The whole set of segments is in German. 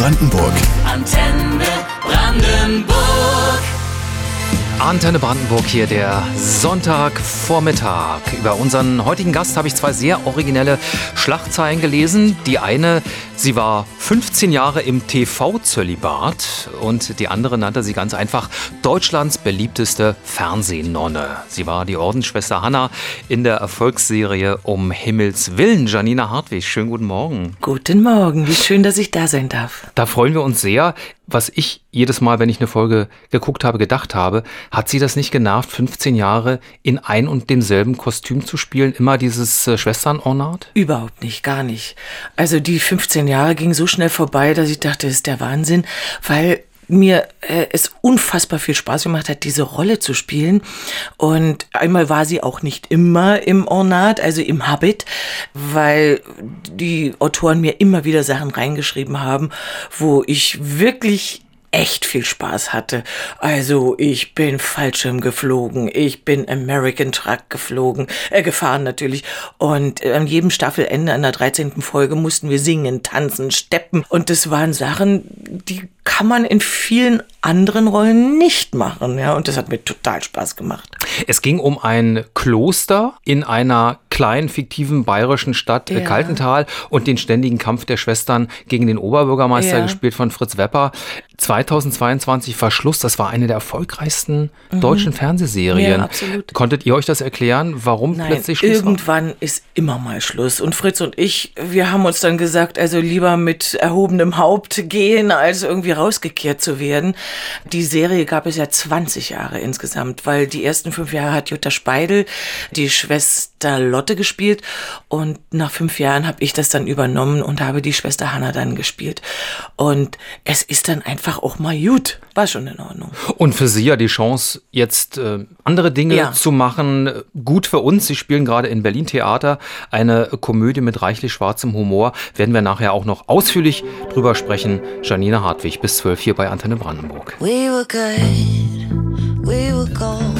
Brandenburg. Antenne Brandenburg. Antenne Brandenburg hier, der Sonntagvormittag. Über unseren heutigen Gast habe ich zwei sehr originelle Schlagzeilen gelesen. Die eine, sie war 15 Jahre im TV-Zölibat und die andere nannte sie ganz einfach Deutschlands beliebteste Fernsehnonne. Sie war die Ordensschwester Hanna in der Erfolgsserie Um Himmels Willen. Janina Hartwig, schönen guten Morgen. Guten Morgen, wie schön, dass ich da sein darf. Da freuen wir uns sehr. Was ich jedes Mal, wenn ich eine Folge geguckt habe, gedacht habe, hat sie das nicht genervt, 15 Jahre in ein und demselben Kostüm zu spielen? Immer dieses äh, Schwesternornat? Überhaupt nicht, gar nicht. Also die 15 Jahre gingen so schnell vorbei, dass ich dachte, das ist der Wahnsinn, weil mir äh, es unfassbar viel Spaß gemacht hat, diese Rolle zu spielen. Und einmal war sie auch nicht immer im Ornat, also im Habit, weil die Autoren mir immer wieder Sachen reingeschrieben haben, wo ich wirklich echt viel Spaß hatte. Also ich bin Fallschirm geflogen, ich bin American Truck geflogen, äh, gefahren natürlich. Und an jedem Staffelende, an der 13. Folge mussten wir singen, tanzen, steppen. Und das waren Sachen, die kann man in vielen anderen Rollen nicht machen. Ja, und das hat mir total Spaß gemacht. Es ging um ein Kloster in einer kleinen fiktiven bayerischen Stadt äh, ja. Kaltental und den ständigen Kampf der Schwestern gegen den Oberbürgermeister, ja. gespielt von Fritz Wepper. 2022 Verschluss, das war eine der erfolgreichsten mhm. deutschen Fernsehserien. Ja, absolut. Konntet ihr euch das erklären, warum Nein, plötzlich Schluss Irgendwann war? ist immer mal Schluss. Und Fritz und ich, wir haben uns dann gesagt, also lieber mit erhobenem Haupt gehen, als irgendwie rausgekehrt zu werden. Die Serie gab es ja 20 Jahre insgesamt, weil die ersten fünf Jahre hat Jutta Speidel die Schwester Lotte gespielt und nach fünf Jahren habe ich das dann übernommen und habe die Schwester Hanna dann gespielt. Und es ist dann einfach auch mal gut. War schon in Ordnung. Und für Sie ja die Chance, jetzt äh, andere Dinge ja. zu machen. Gut für uns. Sie spielen gerade in Berlin Theater eine Komödie mit reichlich schwarzem Humor. Werden wir nachher auch noch ausführlich drüber sprechen. Janina Hartwig bis 12 hier bei Antenne Brandenburg. We were good, we were gold.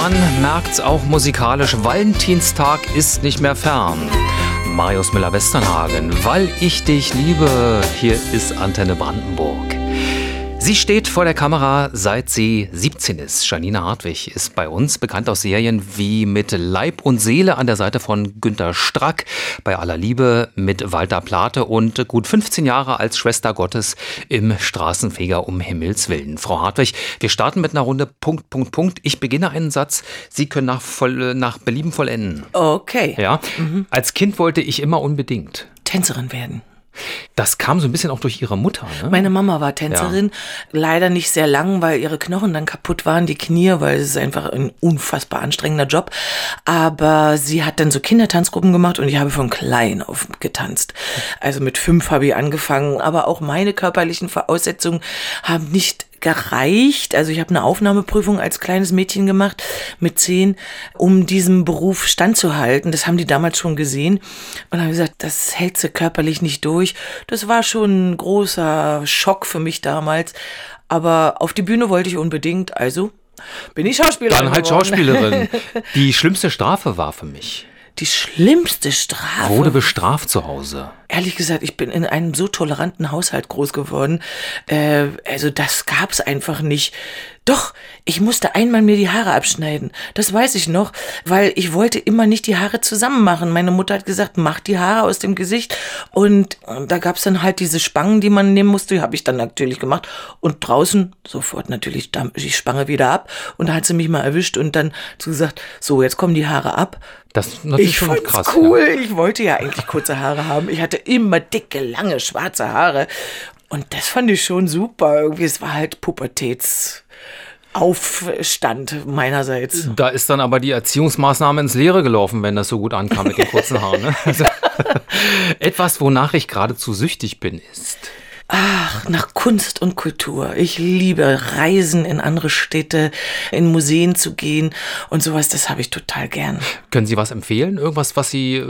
Man merkt's auch musikalisch, Valentinstag ist nicht mehr fern. Marius Müller-Westernhagen, weil ich dich liebe, hier ist Antenne Brandenburg. Sie steht vor der Kamera, seit sie 17 ist. Janina Hartwig ist bei uns bekannt aus Serien wie mit Leib und Seele an der Seite von Günter Strack, bei aller Liebe mit Walter Plate und gut 15 Jahre als Schwester Gottes im Straßenfeger um Himmels Willen. Frau Hartwig, wir starten mit einer Runde Punkt, Punkt, Punkt. Ich beginne einen Satz. Sie können nach, voll, nach Belieben vollenden. Okay. Ja. Mhm. Als Kind wollte ich immer unbedingt Tänzerin werden. Das kam so ein bisschen auch durch ihre Mutter. Ne? Meine Mama war Tänzerin, ja. leider nicht sehr lang, weil ihre Knochen dann kaputt waren, die Knie, weil es ist einfach ein unfassbar anstrengender Job. Aber sie hat dann so Kindertanzgruppen gemacht und ich habe von klein auf getanzt. Also mit fünf habe ich angefangen, aber auch meine körperlichen Voraussetzungen haben nicht gereicht. Also ich habe eine Aufnahmeprüfung als kleines Mädchen gemacht mit zehn, um diesem Beruf standzuhalten. Das haben die damals schon gesehen und haben gesagt, das hältst du körperlich nicht durch. Das war schon ein großer Schock für mich damals. Aber auf die Bühne wollte ich unbedingt, also bin ich Schauspielerin. Dann halt geworden. Schauspielerin. Die schlimmste Strafe war für mich die schlimmste Strafe. Wurde bestraft zu Hause. Ehrlich gesagt, ich bin in einem so toleranten Haushalt groß geworden. Äh, also das gab's einfach nicht. Doch, ich musste einmal mir die Haare abschneiden. Das weiß ich noch, weil ich wollte immer nicht die Haare zusammen machen. Meine Mutter hat gesagt, mach die Haare aus dem Gesicht. Und da gab's dann halt diese Spangen, die man nehmen musste. Die habe ich dann natürlich gemacht. Und draußen sofort natürlich die Spange wieder ab. Und da hat sie mich mal erwischt und dann gesagt, so, jetzt kommen die Haare ab. Das ist natürlich ich schon krass. cool. Ja. Ich wollte ja eigentlich kurze Haare haben. Ich hatte immer dicke, lange, schwarze Haare. Und das fand ich schon super. Irgendwie, es war halt Pubertäts. Aufstand meinerseits. Da ist dann aber die Erziehungsmaßnahme ins Leere gelaufen, wenn das so gut ankam mit den kurzen Haaren. Ne? Also, etwas, wonach ich geradezu süchtig bin, ist Ach, nach Kunst und Kultur. Ich liebe Reisen in andere Städte, in Museen zu gehen und sowas, das habe ich total gern. Können Sie was empfehlen? Irgendwas, was Sie äh,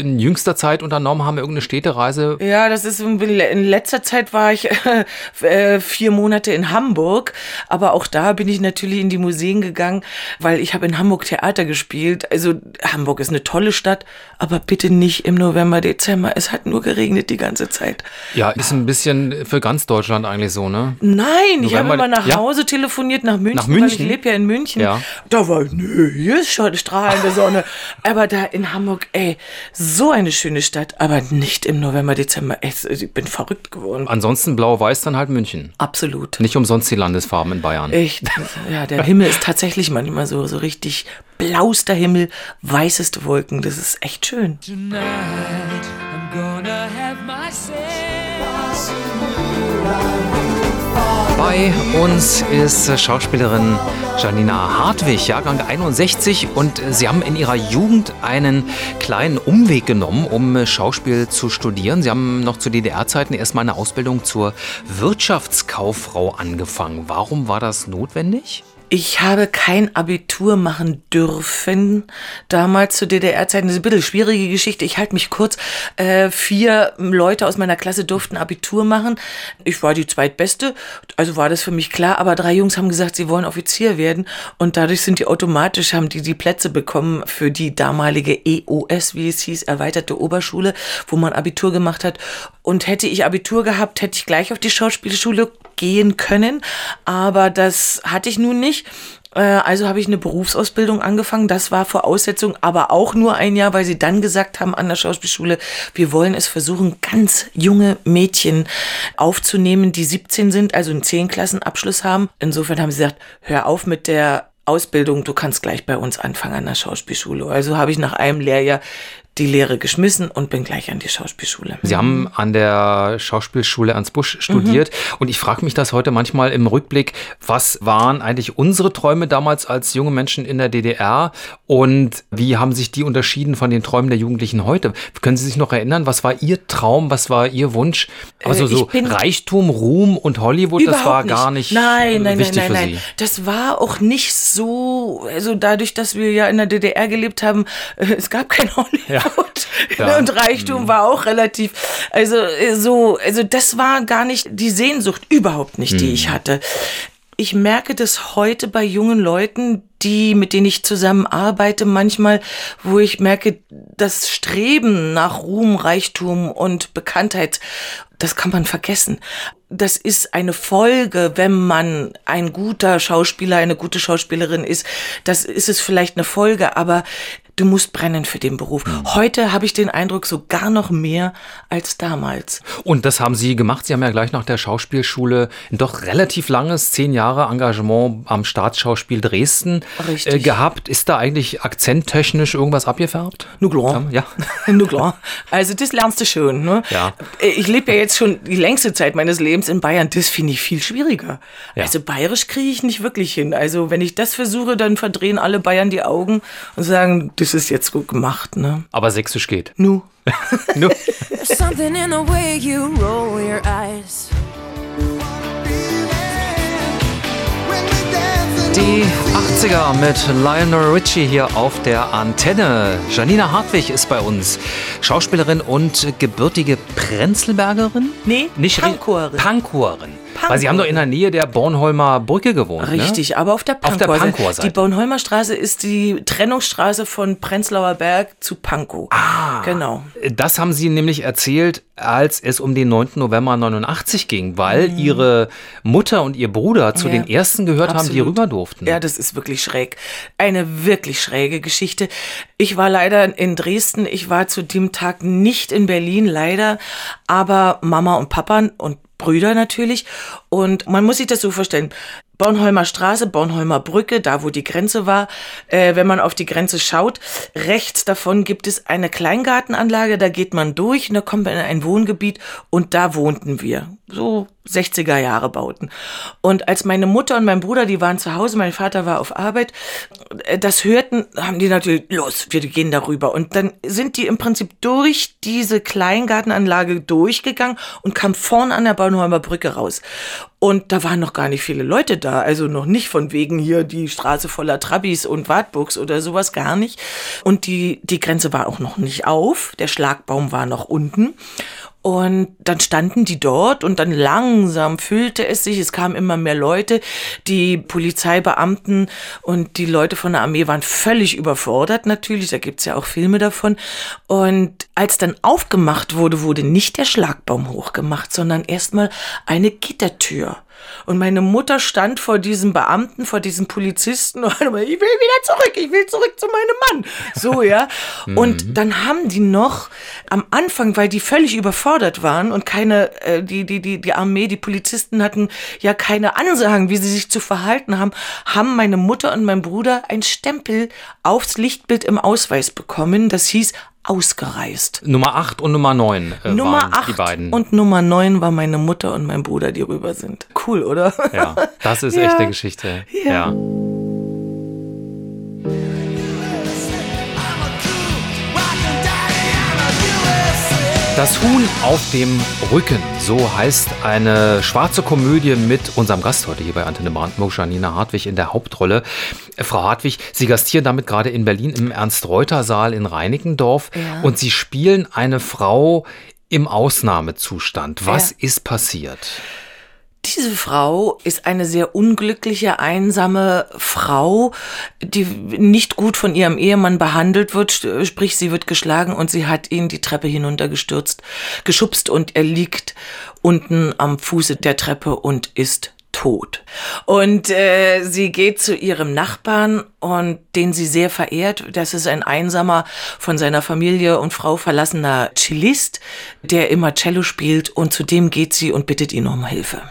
in jüngster Zeit unternommen haben? Irgendeine Städtereise? Ja, das ist in letzter Zeit war ich äh, vier Monate in Hamburg, aber auch da bin ich natürlich in die Museen gegangen, weil ich habe in Hamburg Theater gespielt. Also Hamburg ist eine tolle Stadt, aber bitte nicht im November, Dezember. Es hat nur geregnet die ganze Zeit. Ja, ist ein bisschen für ganz Deutschland eigentlich so, ne? Nein, ich habe November- immer nach ja? Hause telefoniert, nach München, Nach weil München? ich lebe ja in München. Ja. Da war, nö, hier ist schon strahlende Sonne. aber da in Hamburg, ey, so eine schöne Stadt, aber nicht im November, Dezember. Ich bin verrückt geworden. Ansonsten blau-weiß dann halt München. Absolut. Nicht umsonst die Landesfarben in Bayern. Echt, ja, der Himmel ist tatsächlich manchmal so, so richtig blauster Himmel, weißeste Wolken. Das ist echt schön. Tonight, I'm gonna have myself. Bei uns ist Schauspielerin Janina Hartwig, Jahrgang 61 und Sie haben in Ihrer Jugend einen kleinen Umweg genommen, um Schauspiel zu studieren. Sie haben noch zu DDR-Zeiten erstmal eine Ausbildung zur Wirtschaftskauffrau angefangen. Warum war das notwendig? Ich habe kein Abitur machen dürfen, damals zu DDR-Zeiten. Das ist ein bisschen schwierige Geschichte. Ich halte mich kurz. Äh, vier Leute aus meiner Klasse durften Abitur machen. Ich war die zweitbeste, also war das für mich klar. Aber drei Jungs haben gesagt, sie wollen Offizier werden. Und dadurch sind die automatisch, haben die die Plätze bekommen für die damalige EOS, wie es hieß, erweiterte Oberschule, wo man Abitur gemacht hat. Und hätte ich Abitur gehabt, hätte ich gleich auf die Schauspielschule gehen können. Aber das hatte ich nun nicht. Äh, Also habe ich eine Berufsausbildung angefangen. Das war Voraussetzung, aber auch nur ein Jahr, weil sie dann gesagt haben an der Schauspielschule, wir wollen es versuchen, ganz junge Mädchen aufzunehmen, die 17 sind, also einen 10 Klassenabschluss haben. Insofern haben sie gesagt, hör auf mit der Ausbildung, du kannst gleich bei uns anfangen an der Schauspielschule. Also habe ich nach einem Lehrjahr die Lehre geschmissen und bin gleich an die Schauspielschule. Sie haben an der Schauspielschule Ernst Busch studiert und ich frage mich das heute manchmal im Rückblick, was waren eigentlich unsere Träume damals als junge Menschen in der DDR und wie haben sich die unterschieden von den Träumen der Jugendlichen heute? Können Sie sich noch erinnern, was war Ihr Traum, was war Ihr Wunsch? Also Äh, so Reichtum, Ruhm und Hollywood, das war gar nicht nein, nein, wichtig nein, nein, für nein. Sie. Das war auch nicht so, also dadurch, dass wir ja in der DDR gelebt haben, es gab kein Hollywood. Ja. Und Reichtum war auch relativ, also äh, so, also das war gar nicht die Sehnsucht, überhaupt nicht, die ich hatte. Ich merke das heute bei jungen Leuten, die, mit denen ich zusammenarbeite, manchmal, wo ich merke, das Streben nach Ruhm, Reichtum und Bekanntheit, das kann man vergessen. Das ist eine Folge, wenn man ein guter Schauspieler, eine gute Schauspielerin ist. Das ist es vielleicht eine Folge, aber du musst brennen für den Beruf. Heute habe ich den Eindruck, so gar noch mehr als damals. Und das haben Sie gemacht. Sie haben ja gleich nach der Schauspielschule ein doch relativ langes, zehn Jahre Engagement am Staatsschauspiel Dresden äh, gehabt. Ist da eigentlich akzenttechnisch irgendwas abgefärbt? Nu klar. Ja. Nu klar. Also das lernst du schon. Ne? Ja. Ich lebe ja jetzt schon die längste Zeit meines Lebens in Bayern. Das finde ich viel schwieriger. Ja. Also bayerisch kriege ich nicht wirklich hin. Also wenn ich das versuche, dann verdrehen alle Bayern die Augen und sagen, das ist jetzt gut gemacht. Ne? Aber sächsisch geht. Nu. There's something in the way you roll your eyes. Die 80er mit Lionel Richie hier auf der Antenne. Janina Hartwig ist bei uns. Schauspielerin und gebürtige Prenzlbergerin? Nee, Nicht Pankowerin. Pankowerin. Weil Sie haben doch in der Nähe der Bornholmer Brücke gewohnt, ne? Richtig, aber auf der Auf der Pankower Seite. Die Bornholmer Straße ist die Trennungsstraße von Prenzlauer Berg zu Pankow. Ah. Genau. Das haben Sie nämlich erzählt, als es um den 9. November 89 ging, weil Ihre Mutter und Ihr Bruder zu Mhm. Ja, den ersten gehört haben, die absolut. rüber durften. Ja, das ist wirklich schräg. Eine wirklich schräge Geschichte. Ich war leider in Dresden. Ich war zu dem Tag nicht in Berlin, leider. Aber Mama und Papa und Brüder natürlich. Und man muss sich das so vorstellen. Bornholmer Straße, Bornholmer Brücke, da wo die Grenze war. Äh, wenn man auf die Grenze schaut, rechts davon gibt es eine Kleingartenanlage, da geht man durch und da kommt man in ein Wohngebiet und da wohnten wir. So 60er Jahre Bauten. Und als meine Mutter und mein Bruder, die waren zu Hause, mein Vater war auf Arbeit, äh, das hörten, haben die natürlich, los, wir gehen darüber. Und dann sind die im Prinzip durch diese Kleingartenanlage durchgegangen und kamen vorn an der Bornholmer Brücke raus. Und da waren noch gar nicht viele Leute da, also noch nicht von wegen hier die Straße voller Trabis und Wartburgs oder sowas gar nicht. Und die, die Grenze war auch noch nicht auf, der Schlagbaum war noch unten. Und dann standen die dort und dann langsam füllte es sich. Es kamen immer mehr Leute. Die Polizeibeamten und die Leute von der Armee waren völlig überfordert natürlich. Da gibt's ja auch Filme davon. Und als dann aufgemacht wurde, wurde nicht der Schlagbaum hochgemacht, sondern erstmal eine Gittertür. Und meine Mutter stand vor diesem Beamten, vor diesem Polizisten und ich will wieder zurück, ich will zurück zu meinem Mann. So, ja. Und Mhm. dann haben die noch am Anfang, weil die völlig überfordert waren und keine, äh, die, die, die, die Armee, die Polizisten hatten ja keine Ansagen, wie sie sich zu verhalten haben, haben meine Mutter und mein Bruder ein Stempel aufs Lichtbild im Ausweis bekommen. Das hieß ausgereist. Nummer 8 und Nummer 9 äh, Nummer waren die 8 beiden. und Nummer 9 war meine Mutter und mein Bruder, die rüber sind. Cool, oder? ja, das ist Ja. echt eine Geschichte. Ja. ja. Das Huhn auf dem Rücken, so heißt eine schwarze Komödie mit unserem Gast heute hier bei Antenne Brandenburg, Janina Hartwig in der Hauptrolle. Frau Hartwig, Sie gastieren damit gerade in Berlin im Ernst-Reuter-Saal in Reinickendorf Ja. und Sie spielen eine Frau im Ausnahmezustand. Was Ja. ist passiert? Diese Frau ist eine sehr unglückliche, einsame Frau, die nicht gut von ihrem Ehemann behandelt wird, sprich sie wird geschlagen und sie hat ihn die Treppe hinuntergestürzt, geschubst und er liegt unten am Fuße der Treppe und ist tot. Und äh, sie geht zu ihrem Nachbarn und den sie sehr verehrt. Das ist ein einsamer, von seiner Familie und Frau verlassener Cellist, der immer Cello spielt und zu dem geht sie und bittet ihn um Hilfe.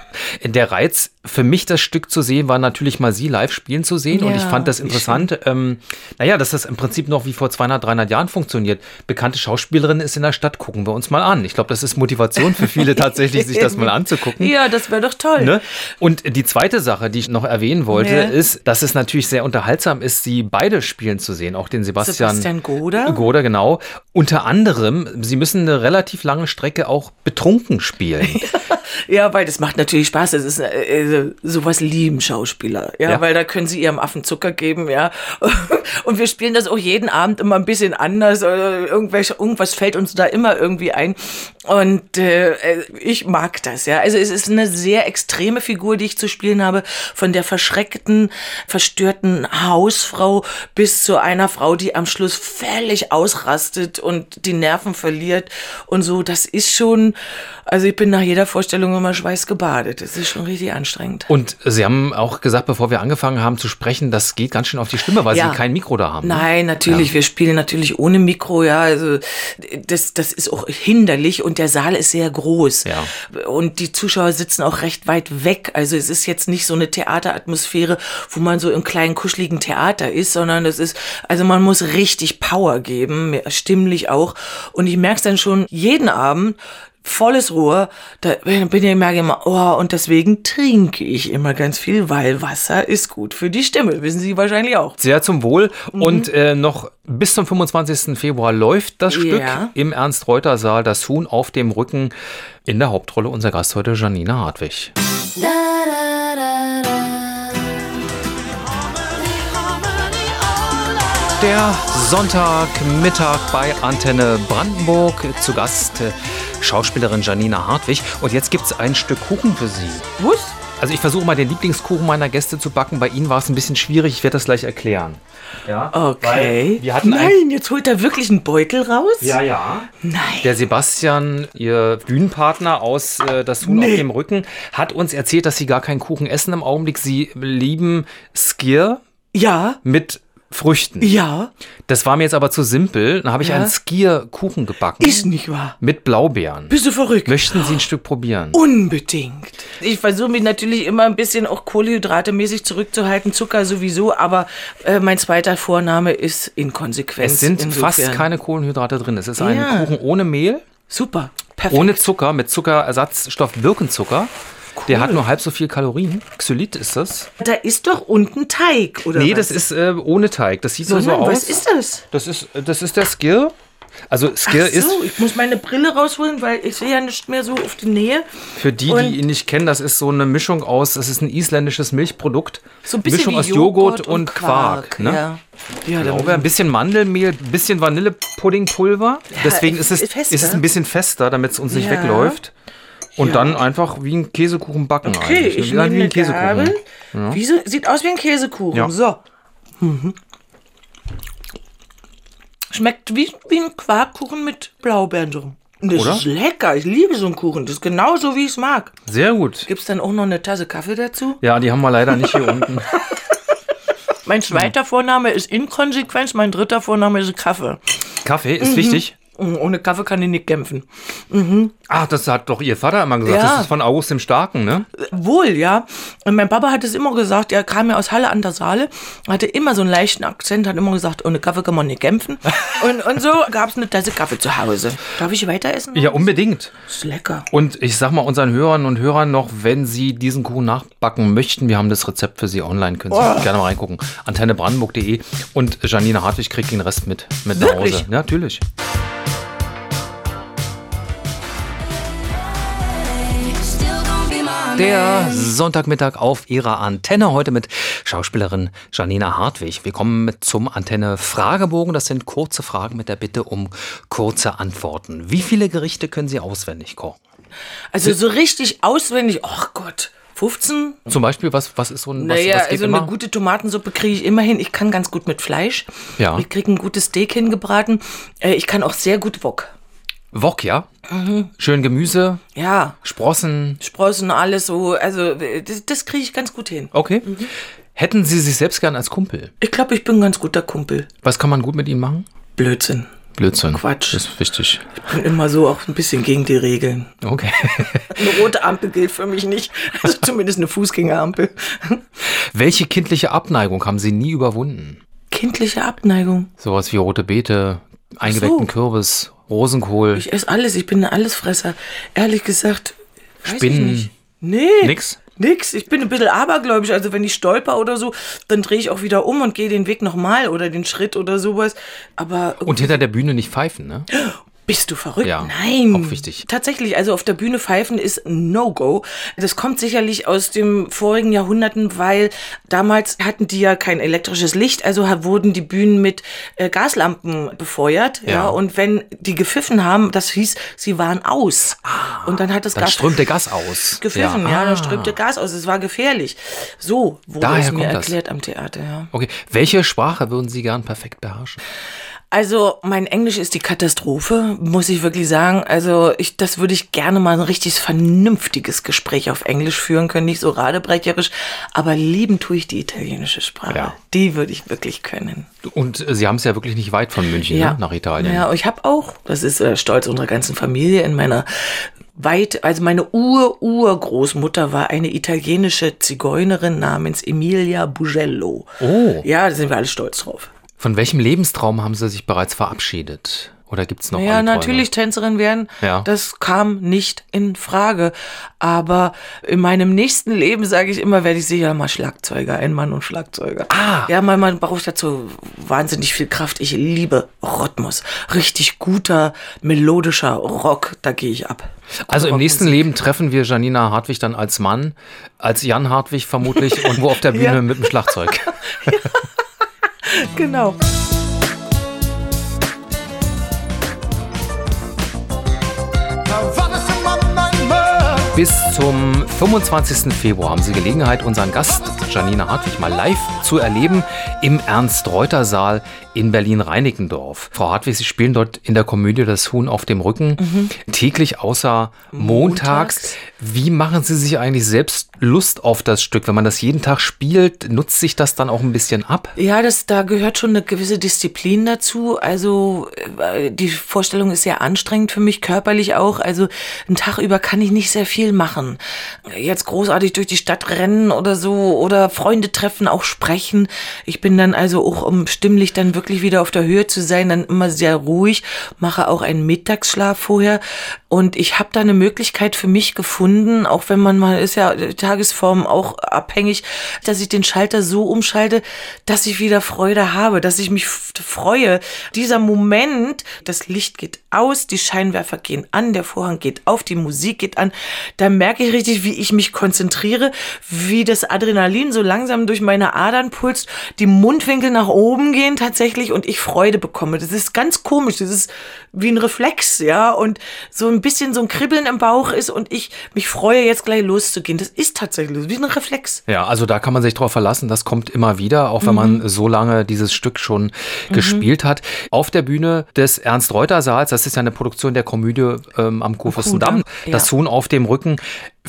Der Reiz für mich, das Stück zu sehen, war natürlich mal sie live spielen zu sehen. und Ja, ich fand das interessant. Ähm, naja, dass das im Prinzip noch wie vor 200, 300 Jahren funktioniert. Bekannte Schauspielerin ist in der Stadt, gucken wir uns mal an. Ich glaube, das ist Motivation für viele tatsächlich, sich das mal anzugucken. Ja, das wäre doch toll. Ne? Und die zweite Sache, die ich noch erwähnen wollte, Ja. ist, dass es natürlich sehr unterhaltsam ist, sie beide spielen zu sehen. Auch den Sebastian, Sebastian Goder? Goder, genau. Unter anderem, sie müssen eine relativ lange Strecke auch betrunken spielen. Ja, weil das macht natürlich Spaß. Das ist äh, äh, sowas lieben Schauspieler. Ja, Ja. weil da können sie ihrem Affen Zucker geben, ja. Und wir spielen das auch jeden Abend immer ein bisschen anders. Irgendwelche, irgendwas fällt uns da immer irgendwie ein. Und äh, äh, ich mag das, ja. Also es ist eine sehr extreme Figur, die ich zu spielen habe. Von der verschreckten, verstörten Hausfrau bis zu einer Frau, die am Schluss völlig ausrastet und die Nerven verliert und so. Das ist schon, also ich bin nach jeder Vorstellung immer schweißgebadet. Das ist schon richtig anstrengend. Und Sie haben auch gesagt, bevor wir angefangen haben zu sprechen, das geht ganz schön auf die Stimme, weil Ja. Sie kein Mikro da haben. ne? Nein, natürlich, wir spielen natürlich ohne Mikro, ja, also das, das ist auch hinderlich und der Saal ist sehr groß. Ja. Und die Zuschauer sitzen auch recht weit weg. Also es ist jetzt nicht so eine Theateratmosphäre, wo man so im kleinen, kuscheligen Theater ist, sondern es ist, also man muss richtig Power geben, stimmlich auch. Und ich merke es dann schon jeden Abend, volles Rohr, da bin ich merke immer, oh, und deswegen trinke ich immer ganz viel, weil Wasser ist gut für die Stimme, wissen Sie wahrscheinlich auch. Sehr zum Wohl. Mhm. Und äh, noch bis zum 25. Februar läuft das. Stück im Ernst-Reuter-Saal, das Huhn auf dem Rücken. In der Hauptrolle unser Gast heute, Janina Hartwig. Der Sonntagmittag bei Antenne Brandenburg. Zu Gast äh, Schauspielerin Janina Hartwig. Und jetzt gibt es ein Stück Kuchen für Sie. Was? Also ich versuche mal den Lieblingskuchen meiner Gäste zu backen. Bei Ihnen war es ein bisschen schwierig. Ich werde das gleich erklären. Ja, Okay. Wir hatten ein Nein, jetzt holt er wirklich einen Beutel raus? ja, ja. Nein. Der Sebastian, Ihr Bühnenpartner aus äh, Das Huhn Nee. auf dem Rücken, hat uns erzählt, dass Sie gar keinen Kuchen essen im Augenblick. Sie lieben Skier Ja, mit Früchten. ja, Das war mir jetzt aber zu simpel. Dann habe ich Ja. einen Skier-Kuchen gebacken. ist nicht wahr. Mit Blaubeeren. Bist du verrückt? Möchten Sie ein Stück probieren? Unbedingt. Ich versuche mich natürlich immer ein bisschen auch kohlenhydratemäßig zurückzuhalten, Zucker sowieso, aber äh, mein zweiter Vorname ist Inkonsequenz. Es sind Insofern. fast keine Kohlenhydrate drin. Es ist ein Ja. Kuchen ohne Mehl, Super, perfekt. ohne Zucker, mit Zuckerersatzstoff Birkenzucker. Der hat nur halb so viel Kalorien. Xylit ist das. Da ist doch unten Teig, oder Nee, was? das ist äh, ohne Teig. Das sieht so, so aus. was ist das? Das ist, das ist der Skir. Also Skir Ach so, ist ich muss meine Brille rausholen, weil ich sehe ja nicht mehr so auf die Nähe. für die, Und- die ihn nicht kennen, das ist so eine Mischung aus, das ist ein isländisches Milchprodukt. So ein bisschen Mischung aus Joghurt und, Quark. ne? Ja, ja dann, ein bisschen Mandelmehl, ein bisschen Vanillepuddingpulver. Deswegen ist es, fester. ist es ein bisschen fester, damit es uns nicht Ja. wegläuft. Und Ja. dann einfach wie ein Käsekuchen backen Okay, eigentlich. ich Wie ein- nehme wie ein Käsekuchen. Gabel. Wieso? Sieht aus wie ein Käsekuchen. Ja. So. Mhm. Schmeckt wie, wie ein Quarkkuchen mit Blaubeeren drin. Das Oder? ist lecker. Ich liebe so einen Kuchen. Das ist genauso, wie ich es mag. Sehr gut. Gibt es dann auch noch eine Tasse Kaffee dazu? Ja, die haben wir leider nicht hier unten. Mein zweiter Vorname ist Inkonsequenz, mein dritter Vorname ist Kaffee. Kaffee Mhm. ist wichtig. Mm, Ohne Kaffee kann ich nicht kämpfen. Ach, das hat doch Ihr Vater immer gesagt. Ja. Das ist von August dem Starken, ne? Wohl, ja. Und mein Papa hat es immer gesagt, er kam ja aus Halle an der Saale, hatte immer so einen leichten Akzent, hat immer gesagt, ohne Kaffee kann man nicht kämpfen. und, und so gab es eine Tasse Kaffee zu Hause. Darf ich weiter essen? Ja, unbedingt. Ist lecker. Und ich sag mal unseren Hörern und Hörern noch, wenn Sie diesen Kuchen nachbacken möchten, wir haben das Rezept für Sie online, können Sie Oh. gerne mal reingucken. Antennebrandenburg.de und Janina Hartwig kriegt den Rest mit, mit nach? Hause. Ja, natürlich. Der Sonntagmittag auf Ihrer Antenne. Heute mit Schauspielerin Janina Hartwig. Wir kommen mit zum Antenne-Fragebogen. Das sind kurze Fragen mit der Bitte um kurze Antworten. Wie viele Gerichte können Sie auswendig kochen? Also so richtig auswendig, ach Gott, 15? Zum Beispiel, was, was ist so ein. Was, Naja, was geht also immer? eine gute Tomatensuppe kriege ich immer hin. Ich kann ganz gut mit Fleisch. Ja. Ich kriege ein gutes Steak hingebraten. Äh, Ich kann auch sehr gut Wok. Wok, ja? Mhm. Schön Gemüse, Ja, Sprossen. Sprossen, alles so. Also das, das kriege ich ganz gut hin. Okay. Mhm. Hätten Sie sich selbst gern als Kumpel? Ich glaube, ich bin ein ganz guter Kumpel. Was kann man gut mit Ihnen machen? Blödsinn. Blödsinn. Quatsch. Das ist wichtig. Ich bin immer so auch ein bisschen gegen die Regeln. Okay. Eine rote Ampel gilt für mich nicht. Also zumindest eine Fußgängerampel. Welche kindliche Abneigung haben Sie nie überwunden? Kindliche Abneigung. Sowas wie rote Beete, eingeweckten so. Kürbis, Rosenkohl, Ich esse alles. Ich bin ein Allesfresser. Ehrlich gesagt. Spinnen. Nee. nix. Nix. Ich bin ein bisschen abergläubisch. Also wenn ich stolper oder so, dann drehe ich auch wieder um und gehe den Weg nochmal oder den Schritt oder sowas. Aber Und hinter der Bühne nicht pfeifen, ne? Bist du verrückt? Ja, Nein. auch wichtig. Tatsächlich, also auf der Bühne pfeifen ist No-Go. Das kommt sicherlich aus den vorigen Jahrhunderten, weil damals hatten die ja kein elektrisches Licht, also wurden die Bühnen mit äh, Gaslampen befeuert. Ja. Ja. Und wenn die gepfiffen haben, das hieß, sie waren aus. und dann hat das Dann Gas strömte Gas aus. gepfiffen, ja, Ah. dann strömte Gas aus. Es war gefährlich. So wurde Daher es mir kommt das. erklärt am Theater, ja. Okay. Welche Sprache würden Sie gern perfekt beherrschen? Also mein Englisch ist die Katastrophe, muss ich wirklich sagen. Also ich, das würde ich gerne mal ein richtig vernünftiges Gespräch auf Englisch führen können, nicht so radebrecherisch, aber lieben tue ich die italienische Sprache. Ja. Die würde ich wirklich können. Und äh, Sie haben es ja wirklich nicht weit von München ne? nach Italien. Ja, ich habe auch, das ist äh, stolz unserer ganzen Familie, in meiner weit, also meine Ur-Urgroßmutter war eine italienische Zigeunerin namens Emilia Bugello. Oh. Ja, da sind wir alle stolz drauf. Von welchem Lebenstraum haben Sie sich bereits verabschiedet? Oder gibt es noch Ja, natürlich Tänzerin werden. Ja. Das kam nicht in Frage. Aber in meinem nächsten Leben, sage ich immer, werde ich sicher mal Schlagzeuger, ein Mann und Schlagzeuger. Ah. Ja, man, man braucht dazu wahnsinnig viel Kraft. Ich liebe Rhythmus. Richtig guter, melodischer Rock, da gehe ich ab. Also im nächsten Leben treffen wir Janina Hartwig dann als Mann, als Jan Hartwig vermutlich und wo auf der Bühne Ja. mit dem Schlagzeug. Genau. Bis zum 25. Februar haben Sie Gelegenheit, unseren Gast Janina Hartwig mal live zu erleben im Ernst-Reuter-Saal in Berlin-Reinickendorf. Frau Hartwig, Sie spielen dort in der Komödie Das Huhn auf dem Rücken, täglich außer montags. Montags. Wie machen Sie sich eigentlich selbst Lust auf das Stück? Wenn man das jeden Tag spielt, nutzt sich das dann auch ein bisschen ab? Ja, das, da gehört schon eine gewisse Disziplin dazu. Also äh, die Vorstellung ist sehr anstrengend für mich, körperlich auch. Also einen Tag über kann ich nicht sehr viel machen. Jetzt großartig durch die Stadt rennen oder so oder Freunde treffen, auch sprechen. Ich bin dann also auch um stimmlich dann wirklich wirklich wieder auf der Höhe zu sein, dann immer sehr ruhig, mache auch einen Mittagsschlaf vorher. Und ich habe da eine Möglichkeit für mich gefunden, auch wenn man mal ist ja Tagesform auch abhängig, dass ich den Schalter so umschalte, dass ich wieder Freude habe, dass ich mich freue. Dieser Moment, das Licht geht aus, die Scheinwerfer gehen an, der Vorhang geht auf, die Musik geht an, da merke ich richtig, wie ich mich konzentriere, wie das Adrenalin so langsam durch meine Adern pulst, die Mundwinkel nach oben gehen tatsächlich und ich Freude bekomme. Das ist ganz komisch, das ist wie ein Reflex, ja, und so ein bisschen so ein Kribbeln im Bauch ist und ich mich freue, jetzt gleich loszugehen. Das ist tatsächlich wie ein Reflex. Ja, also da kann man sich drauf verlassen, das kommt immer wieder, auch wenn mhm. man so lange dieses Stück schon mhm. gespielt hat. Auf der Bühne des Ernst-Reuter-Saals, das ist ja eine Produktion der Komödie ähm, am Kurfürstendamm, ja. das Huhn auf dem Rücken.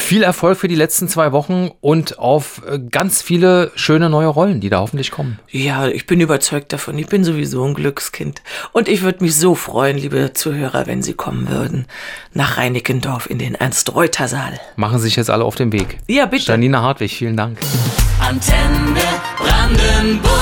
Viel Erfolg für die letzten zwei Wochen und auf äh, ganz viele schöne neue Rollen, die da hoffentlich kommen. Ja, ich bin überzeugt davon. Ich bin sowieso ein Glückskind. Und ich würde mich so freuen, liebe Zuhörer, wenn Sie kommen würden. Nach Reinickendorf in den Ernst-Reuter-Saal. Machen Sie sich jetzt alle auf den Weg. Ja, bitte. Janina Hartwig, vielen Dank. Antenne Brandenburg.